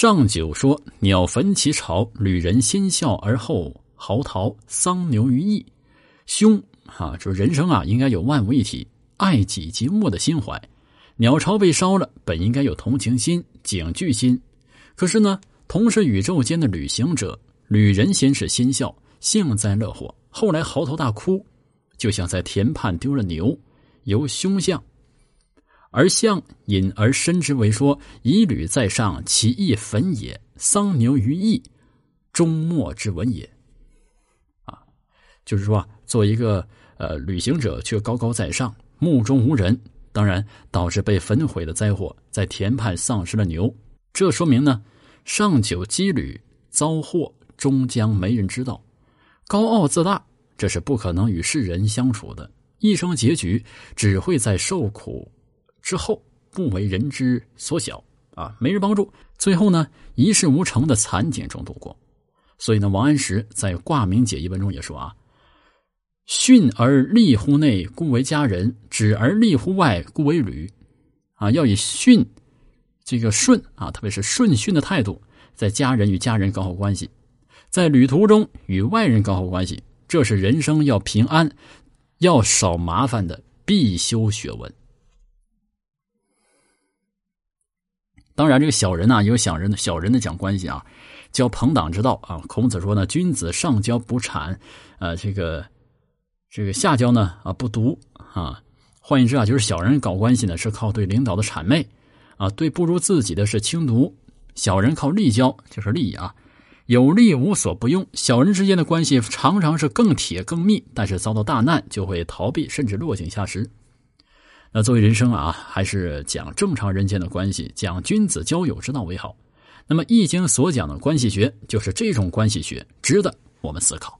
上九说：“鸟焚其巢，旅人先笑而后嚎啕，丧牛于义。”兄啊，就人生啊，应该有万物一体、爱己及物的心怀。鸟巢被烧了，本应该有同情心、警惧心，可是呢，同是宇宙间的旅行者，旅人先是心笑，幸灾乐祸，后来嚎啕大哭，就像在田畔丢了牛，由凶相。而相引而深之为说：“以履在上，其义焚也；桑牛于义，终末之文也。”啊，就是说，做一个呃旅行者却高高在上，目中无人，当然导致被焚毁的灾祸，在田畔丧失了牛。这说明呢，上九羁旅遭祸，终将没人知道。高傲自大，这是不可能与世人相处的，一生结局只会在受苦。之后不为人知所晓啊，没人帮助，最后呢一事无成的惨景中度过。所以呢，王安石在《挂名解》一文中也说啊：“训而立乎内，故为家人；止而立乎外，故为旅。”啊，要以训这个顺啊，特别是顺训的态度，在家人与家人搞好关系，在旅途中与外人搞好关系，这是人生要平安、要少麻烦的必修学问。当然，这个小人呢，有小人的小人的讲关系啊，交朋党之道啊。孔子说呢，君子上交不谄，呃，这个这个下交呢啊不独啊。换言之啊，就是小人搞关系呢，是靠对领导的谄媚啊，对不如自己的是轻读。小人靠利交，就是利益啊，有利无所不用。小人之间的关系常常是更铁更密，但是遭到大难就会逃避，甚至落井下石。那作为人生啊，还是讲正常人间的关系，讲君子交友之道为好。那么《易经》所讲的关系学，就是这种关系学，值得我们思考。